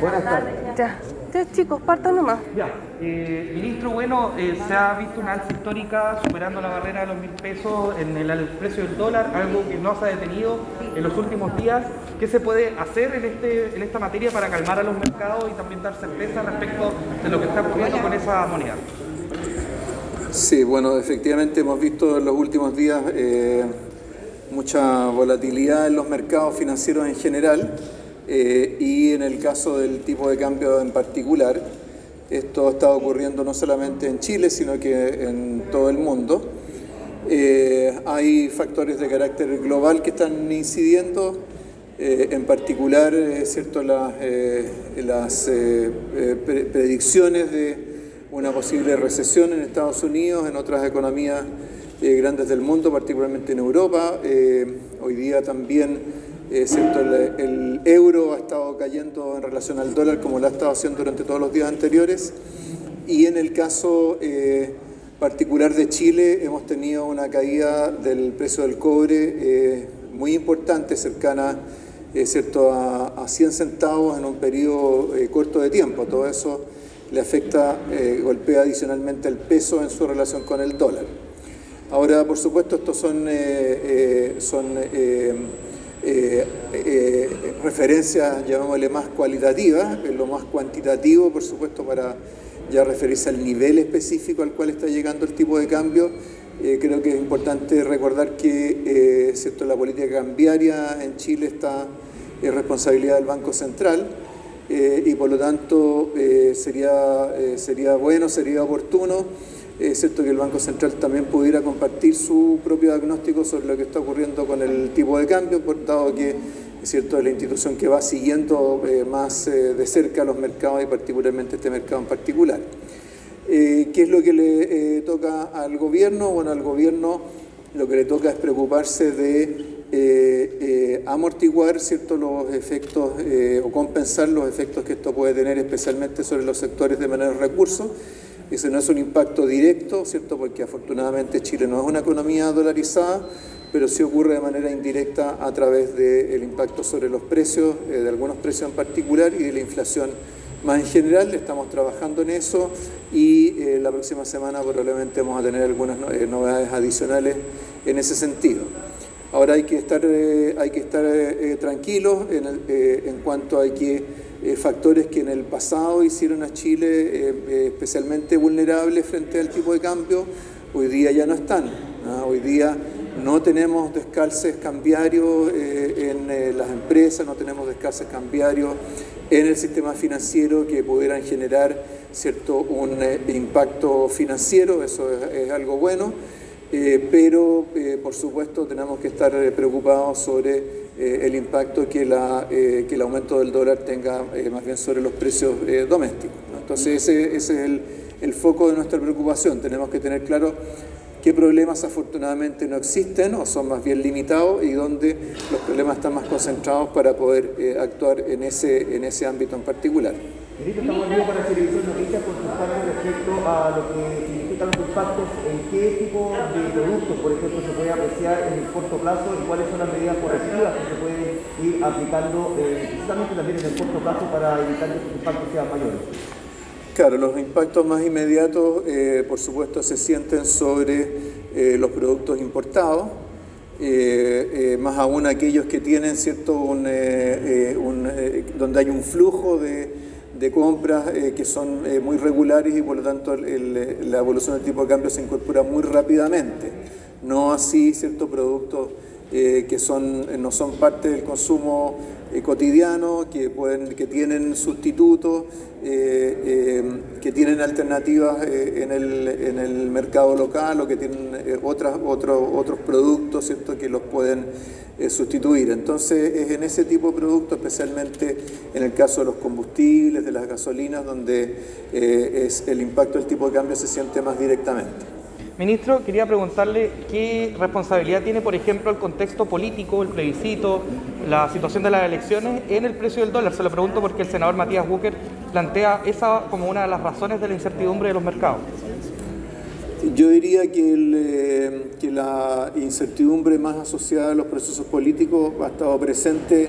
Buenas tardes. Ya, chicos, partan nomás. Ya, eh, ministro, bueno, eh, se ha visto una alza histórica superando la barrera de los mil pesos en el, el precio del dólar, algo que no se ha detenido en los últimos días. ¿Qué se puede hacer en, este, en esta materia para calmar a los mercados y también dar certeza respecto de lo que está ocurriendo con esa moneda? Sí, bueno, efectivamente hemos visto en los últimos días eh, mucha volatilidad en los mercados financieros en general eh, y en el caso del tipo de cambio en particular. Esto está ocurriendo no solamente en Chile, sino que en todo el mundo. Eh, hay factores de carácter global que están incidiendo, eh, en particular cierto, las, las predicciones de una posible recesión en Estados Unidos, en otras economías grandes del mundo, particularmente en Europa. hoy día también ¿cierto? El, euro ha estado cayendo en relación al dólar como lo ha estado haciendo durante todos los días anteriores y en el caso eh, particular de Chile hemos tenido una caída del precio del cobre eh, muy importante, cercana eh, ¿cierto? A, a, 100 centavos en un periodo corto de tiempo. Todo eso le afecta, golpea adicionalmente el peso en su relación con el dólar. Ahora, por supuesto, estos son eh, eh, referencias, llamémosle más cualitativas, lo más cuantitativo, por supuesto, para ya referirse al nivel específico al cual está llegando el tipo de cambio. Eh, creo que es importante recordar que ¿cierto? la política cambiaria en Chile está en responsabilidad del Banco Central y por lo tanto sería, sería bueno, sería oportuno es cierto que el Banco Central también pudiera compartir su propio diagnóstico sobre lo que está ocurriendo con el tipo de cambio, dado que es cierto es la institución que va siguiendo eh, más eh, de cerca los mercados y particularmente este mercado en particular. Eh, ¿Qué es lo que le toca al gobierno? Bueno, al gobierno lo que le toca es preocuparse de amortiguar cierto, los efectos o compensar los efectos que esto puede tener especialmente sobre los sectores de menores recursos ese no es un impacto directo, ¿cierto? Porque afortunadamente Chile no es una economía dolarizada, pero sí ocurre de manera indirecta a través del impacto sobre los precios, eh, de algunos precios en particular y de la inflación más en general. Estamos trabajando en eso y eh, la próxima semana probablemente vamos a tener algunas eh, novedades adicionales en ese sentido. Ahora hay que estar, hay que estar tranquilos en, en cuanto hay que eh, factores que en el pasado hicieron a Chile eh, eh, especialmente vulnerable frente al tipo de cambio, hoy día ya no están. Hoy día no tenemos descalces cambiarios en las empresas, no tenemos descalces cambiarios en el sistema financiero que pudieran generar cierto un impacto financiero, eso es, algo bueno, pero por supuesto tenemos que estar preocupados sobre eh, el impacto que, la, eh, que el aumento del dólar tenga eh, más bien sobre los precios domésticos. Entonces ese, es el, el, foco de nuestra preocupación. Tenemos que tener claro qué problemas afortunadamente no existen o son más bien limitados y dónde los problemas están más concentrados para poder actuar en ese, en ese ámbito en particular. Estamos para Noticias respecto a lo que los en qué tipo de productos, por ejemplo, se puede apreciar en el corto plazo y cuáles son las medidas correctivas que se pueden ir aplicando eh, precisamente también en el corto plazo para evitar que estos impactos sean mayores. Claro, los impactos más inmediatos, eh, por supuesto, se sienten sobre eh, los productos importados, más aún aquellos que tienen cierto un, donde hay un flujo de de compras eh, que son eh, muy regulares y por lo tanto la evolución del tipo de cambio se incorpora muy rápidamente. No así ciertos productos eh, que son, no son parte del consumo cotidiano, que, pueden, que tienen sustitutos, que tienen alternativas en el, en, el, mercado local o que tienen otras, otros, otros productos ¿cierto? que los pueden sustituir. Entonces es en ese tipo de productos, especialmente en el caso de los combustibles, de las gasolinas, donde eh, es, el impacto del tipo de cambio se siente más directamente. Ministro, quería preguntarle qué responsabilidad tiene, por ejemplo, el contexto político, el plebiscito, la situación de las elecciones en el precio del dólar. Se lo pregunto porque el senador Matías Bucher plantea esa como una de las razones de la incertidumbre de los mercados. Yo diría eh, que, la incertidumbre más asociada a los procesos políticos ha estado presente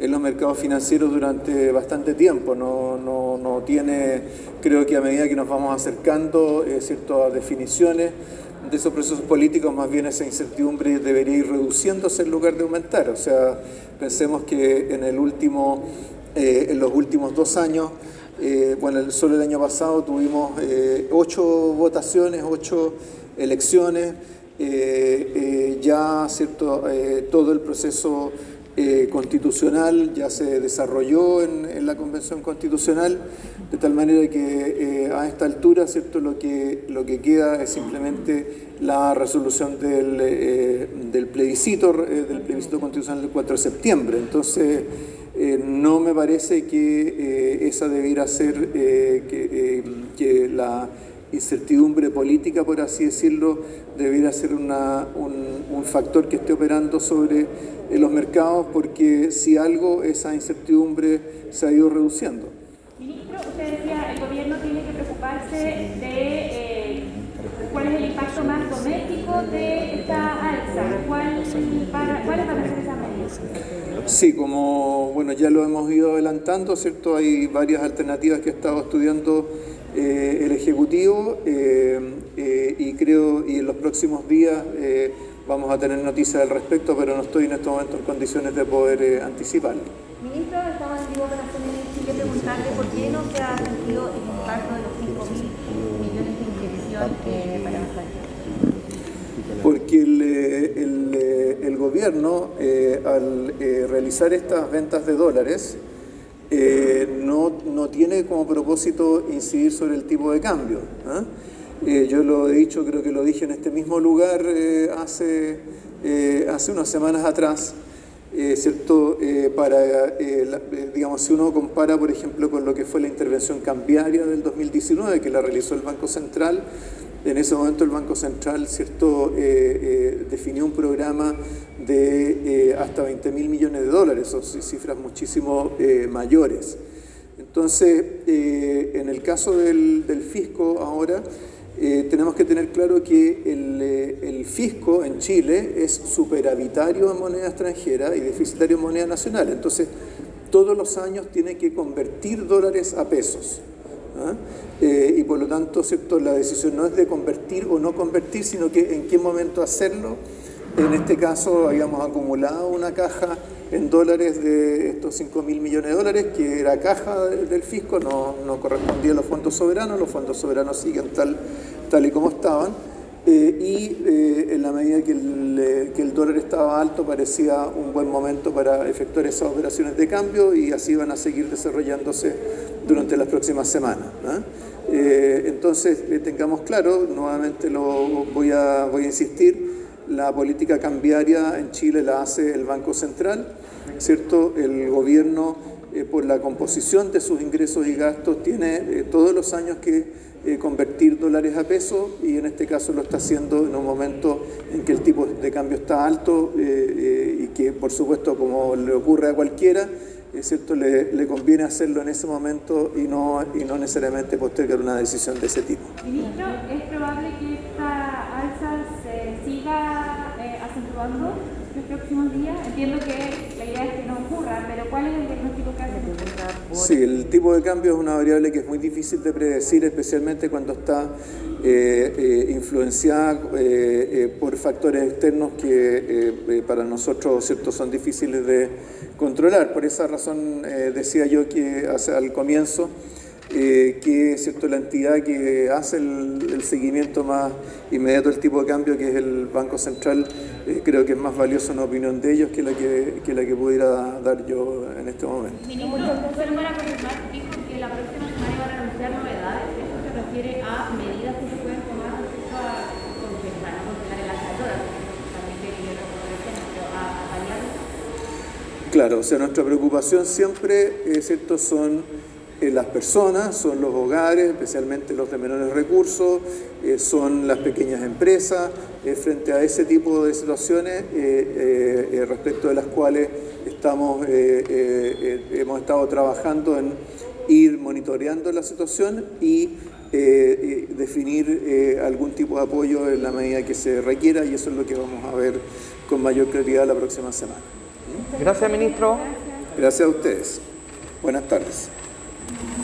en los mercados financieros durante bastante tiempo. No, no, no tiene, creo que a medida que nos vamos acercando eh, ciertas definiciones de esos procesos políticos, más bien esa incertidumbre debería ir reduciéndose en lugar de aumentar. O sea, pensemos que en, el último, eh, en los últimos dos años, eh, bueno, solo el año pasado tuvimos eh, ocho votaciones, ocho elecciones, ya cierto, todo el proceso constitucional ya se desarrolló en, la Convención Constitucional, de tal manera que a esta altura cierto, lo, que, lo que queda es simplemente la resolución del, del plebiscito, del plebiscito constitucional del 4 de septiembre. Entonces, eh, no me parece que eh, esa debiera ser eh, que, la incertidumbre política, por así decirlo, debiera ser un, factor que esté operando sobre los mercados, porque si algo, esa incertidumbre se ha ido reduciendo. Ministro, usted decía, el gobierno tiene que preocuparse de cuál es el impacto más doméstico de esta alza, ¿cuáles van a ser esas medidas? Sí, como bueno ya lo hemos ido adelantando, ¿cierto? Hay varias alternativas que ha estado estudiando eh, el Ejecutivo eh, eh, y creo y en los próximos días vamos a tener noticias al respecto, pero no estoy en este momento en condiciones de poder anticiparlo. Ministro, estaba en vivo en Chile preguntarle por qué no se ha sentido el impacto de los 5 mil millones de inyección para porque el, eh, el, gobierno, al realizar estas ventas de dólares, no, no, tiene como propósito incidir sobre el tipo de cambio. ¿ah? yo lo he dicho, creo que lo dije en este mismo lugar hace, hace unas semanas atrás. ¿cierto? para, digamos, si uno compara, por ejemplo, con lo que fue la intervención cambiaria del 2019, que la realizó el Banco Central, en ese momento el Banco Central ¿cierto? Eh, eh, definió un programa de eh, hasta 20 mil millones de dólares, son cifras muchísimo mayores. Entonces, en el caso del, fisco ahora, tenemos que tener claro que el, el, fisco en Chile es superavitario en moneda extranjera y deficitario en moneda nacional. Entonces, todos los años tiene que convertir dólares a pesos. ¿Ah? Eh, y por lo tanto ¿cierto? la decisión no es de convertir o no convertir, sino que en qué momento hacerlo. En este caso habíamos acumulado una caja en dólares de estos 5 mil millones de dólares, que era caja del fisco, no, no, correspondía a los fondos soberanos, los fondos soberanos siguen tal, tal y como estaban. Eh, y eh, en la medida que el, que el, dólar estaba alto parecía un buen momento para efectuar esas operaciones de cambio y así van a seguir desarrollándose durante las próximas semanas. Eh, entonces, tengamos claro, nuevamente lo voy a, voy a insistir, la política cambiaria en Chile la hace el Banco Central, ¿cierto? El gobierno, eh, por la composición de sus ingresos y gastos, tiene eh, todos los años que convertir dólares a pesos y en este caso lo está haciendo en un momento en que el tipo de cambio está alto y que, por supuesto, como le ocurre a cualquiera, cierto, le, conviene hacerlo en ese momento y no, y no necesariamente postergar una decisión de ese tipo. Ministro, ¿es probable que esta alza se siga eh, acentuando en los próximos días? Entiendo que la idea es que no ocurra, pero ¿cuál es el diagnóstico que hace? Sí, el tipo de cambio es una variable que es muy difícil de predecir, especialmente cuando está eh, eh, influenciada por factores externos que para nosotros ¿cierto? son difíciles de controlar. Por esa razón eh, decía yo que al comienzo eh, que ¿cierto? la entidad que hace el, seguimiento más inmediato del tipo de cambio, que es el Banco Central, eh, creo que es más valiosa una opinión de ellos que la que, que la que pudiera dar yo en este momento. Ministro, ¿usted para confirmar, dijo que la próxima semana iban a anunciar novedades? ¿Esto se refiere a medidas que se pueden tomar respecto a congelar, congelar el alza Claro, o sea, nuestra preocupación siempre, es cierto, son eh, las personas, son los hogares, especialmente los de menores recursos, eh, son las pequeñas empresas, eh, frente a ese tipo de situaciones respecto de las cuales estamos, hemos estado trabajando en ir monitoreando la situación y definir algún tipo de apoyo en la medida que se requiera y eso es lo que vamos a ver con mayor claridad la próxima semana. Gracias, ministro. Gracias a ustedes. Buenas tardes. Thank you.